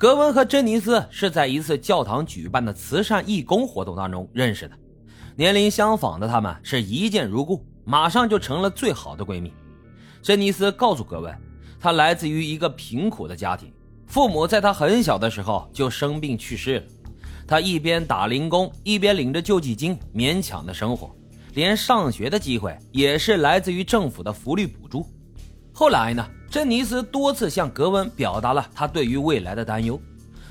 格温和珍妮斯是在一次教堂举办的慈善义工活动当中认识的，年龄相仿的他们是一见如故，马上就成了最好的闺蜜。珍妮斯告诉格温，她来自于一个贫苦的家庭，父母在她很小的时候就生病去世了，她一边打零工，一边领着救济金勉强的生活，连上学的机会也是来自于政府的福利补助。后来呢？珍妮斯多次向格温表达了她对于未来的担忧，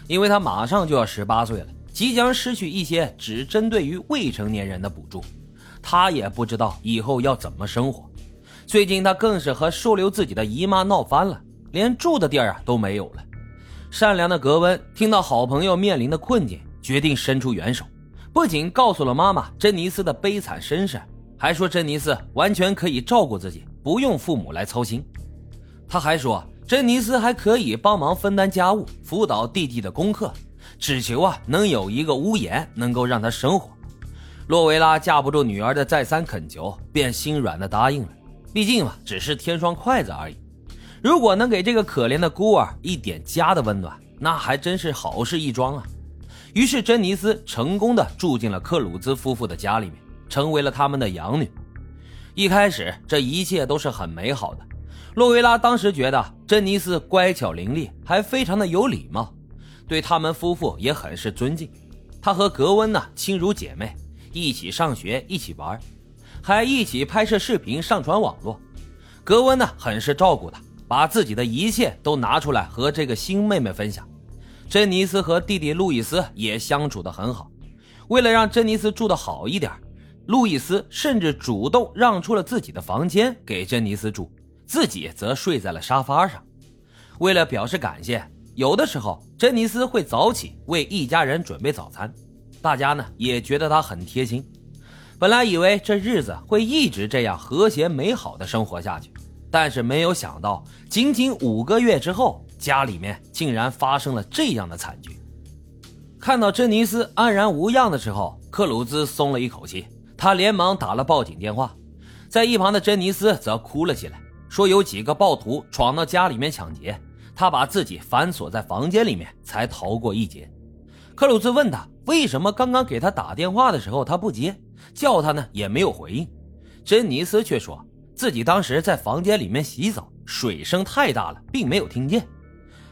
因为她马上就要十八岁了，即将失去一些只针对于未成年人的补助，她也不知道以后要怎么生活。最近她更是和收留自己的姨妈闹翻了，连住的地儿啊都没有了。善良的格温听到好朋友面临的困境，决定伸出援手，不仅告诉了妈妈珍妮斯的悲惨身世，还说珍妮斯完全可以照顾自己，不用父母来操心。他还说，珍妮斯还可以帮忙分担家务，辅导弟弟的功课，只求啊能有一个屋檐能够让他生活。洛维拉架不住女儿的再三恳求，便心软的答应了。毕竟嘛，只是添双筷子而已。如果能给这个可怜的孤儿一点家的温暖，那还真是好事一桩啊。于是，珍妮斯成功的住进了克鲁兹夫妇的家里面，成为了他们的养女。一开始，这一切都是很美好的。洛维拉当时觉得珍妮斯乖巧伶俐，还非常的有礼貌，对他们夫妇也很是尊敬。她和格温呢亲如姐妹，一起上学，一起玩，还一起拍摄视频上传网络。格温呢很是照顾她，把自己的一切都拿出来和这个新妹妹分享。珍妮斯和弟弟路易斯也相处的很好。为了让珍妮斯住的好一点，路易斯甚至主动让出了自己的房间给珍妮斯住。自己则睡在了沙发上，为了表示感谢，有的时候珍妮斯会早起为一家人准备早餐，大家呢也觉得她很贴心。本来以为这日子会一直这样和谐美好的生活下去，但是没有想到，仅仅五个月之后，家里面竟然发生了这样的惨剧。看到珍妮斯安然无恙的时候，克鲁兹松了一口气，他连忙打了报警电话，在一旁的珍妮斯则哭了起来。说有几个暴徒闯到家里面抢劫，他把自己反锁在房间里面才逃过一劫。克鲁兹问他为什么刚刚给他打电话的时候他不接，叫他呢也没有回应。珍妮斯却说自己当时在房间里面洗澡，水声太大了，并没有听见。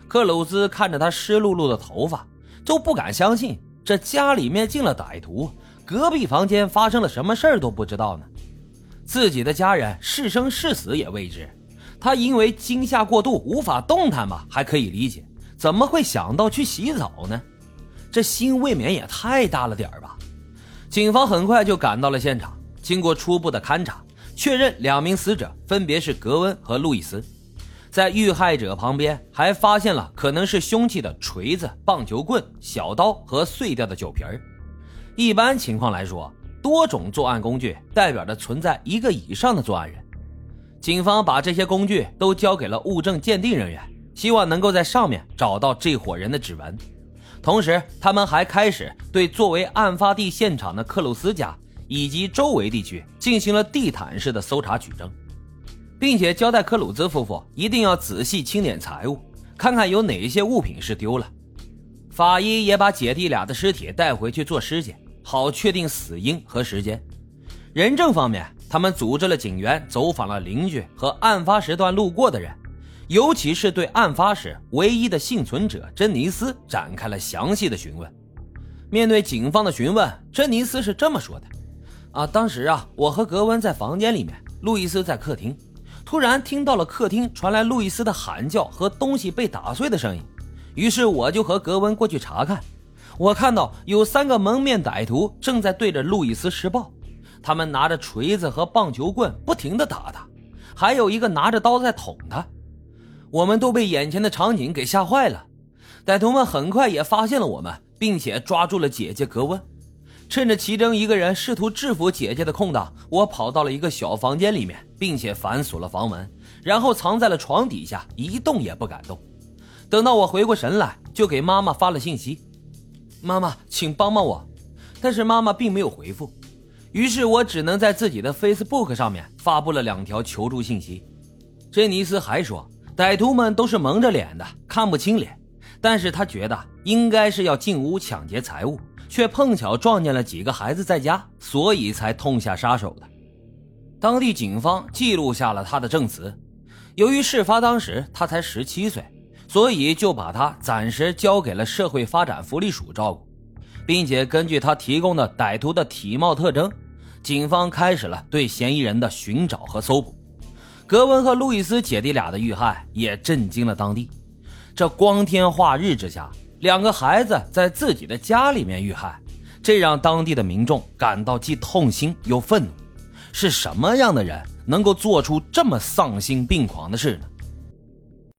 克鲁兹看着他湿漉漉的头发，都不敢相信这家里面进了歹徒，隔壁房间发生了什么事儿都不知道呢。自己的家人是生是死也未知，他因为惊吓过度无法动弹吧，还可以理解，怎么会想到去洗澡呢？这心未免也太大了点吧！警方很快就赶到了现场，经过初步的勘查，确认两名死者分别是格温和路易斯，在遇害者旁边还发现了可能是凶器的锤子、棒球棍、小刀和碎掉的酒瓶。一般情况来说。多种作案工具代表着存在一个以上的作案人。警方把这些工具都交给了物证鉴定人员，希望能够在上面找到这伙人的指纹。同时，他们还开始对作为案发地现场的克鲁斯家以及周围地区进行了地毯式的搜查取证，并且交代克鲁兹夫妇一定要仔细清点财物，看看有哪一些物品是丢了。法医也把姐弟俩的尸体带回去做尸检。好确定死因和时间。人证方面，他们组织了警员走访了邻居和案发时段路过的人，尤其是对案发时唯一的幸存者珍妮斯展开了详细的询问。面对警方的询问，珍妮斯是这么说的：“啊，当时啊，我和格温在房间里面，路易斯在客厅，突然听到了客厅传来路易斯的喊叫和东西被打碎的声音，于是我就和格温过去查看。”我看到有三个蒙面歹徒正在对着路易斯施暴，他们拿着锤子和棒球棍不停地打他，还有一个拿着刀在捅他。我们都被眼前的场景给吓坏了。歹徒们很快也发现了我们，并且抓住了姐姐格温。趁着其中一个人试图制服姐姐的空档，我跑到了一个小房间里面，并且反锁了房门，然后藏在了床底下，一动也不敢动。等到我回过神来，就给妈妈发了信息。妈妈，请帮帮我！但是妈妈并没有回复，于是我只能在自己的 Facebook 上面发布了两条求助信息。珍妮斯还说，歹徒们都是蒙着脸的，看不清脸，但是他觉得应该是要进屋抢劫财物，却碰巧撞见了几个孩子在家，所以才痛下杀手的。当地警方记录下了他的证词，由于事发当时他才十七岁，所以就把他暂时交给了社会发展福利署照顾，并且根据他提供的歹徒的体貌特征，警方开始了对嫌疑人的寻找和搜捕。格温和路易斯姐弟俩的遇害也震惊了当地。这光天化日之下，两个孩子在自己的家里面遇害，这让当地的民众感到既痛心又愤怒。是什么样的人能够做出这么丧心病狂的事呢？